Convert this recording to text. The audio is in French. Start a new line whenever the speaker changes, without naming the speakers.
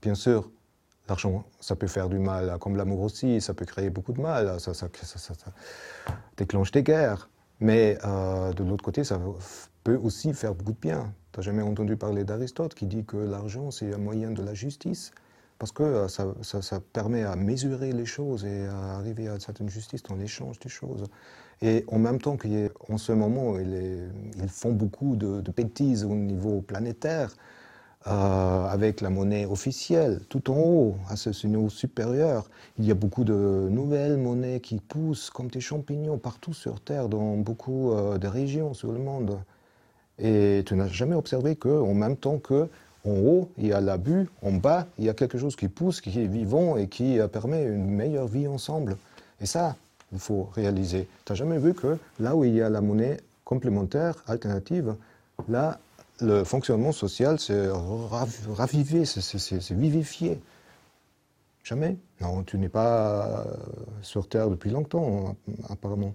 Bien sûr, l'argent, ça peut faire du mal, comme l'amour aussi, ça peut créer beaucoup de mal, ça, déclenche des guerres. Mais euh, de l'autre côté, ça peut aussi faire beaucoup de bien. Tu n'as jamais entendu parler d'Aristote qui dit que l'argent, c'est un moyen de la justice parce que euh, ça, permet à mesurer les choses et à arriver à une certaine justice dans l'échange des choses. Et en même temps qu'en ce moment, ils, font beaucoup de, bêtises au niveau planétaire, euh, avec la monnaie officielle, tout en haut, à ce niveau supérieur. Il y a beaucoup de nouvelles monnaies qui poussent comme des champignons partout sur Terre, dans beaucoup euh, de régions sur le monde. Et tu n'as jamais observé qu'en même temps que en haut, il y a l'abus, en bas, il y a quelque chose qui pousse, qui est vivant et qui euh, permet une meilleure vie ensemble. Et ça, il faut réaliser. Tu n'as jamais vu que là où il y a la monnaie complémentaire, alternative, là, le fonctionnement social s'est ravivé, c'est vivifié. Jamais? Non, tu n'es pas euh, sur Terre depuis longtemps, apparemment.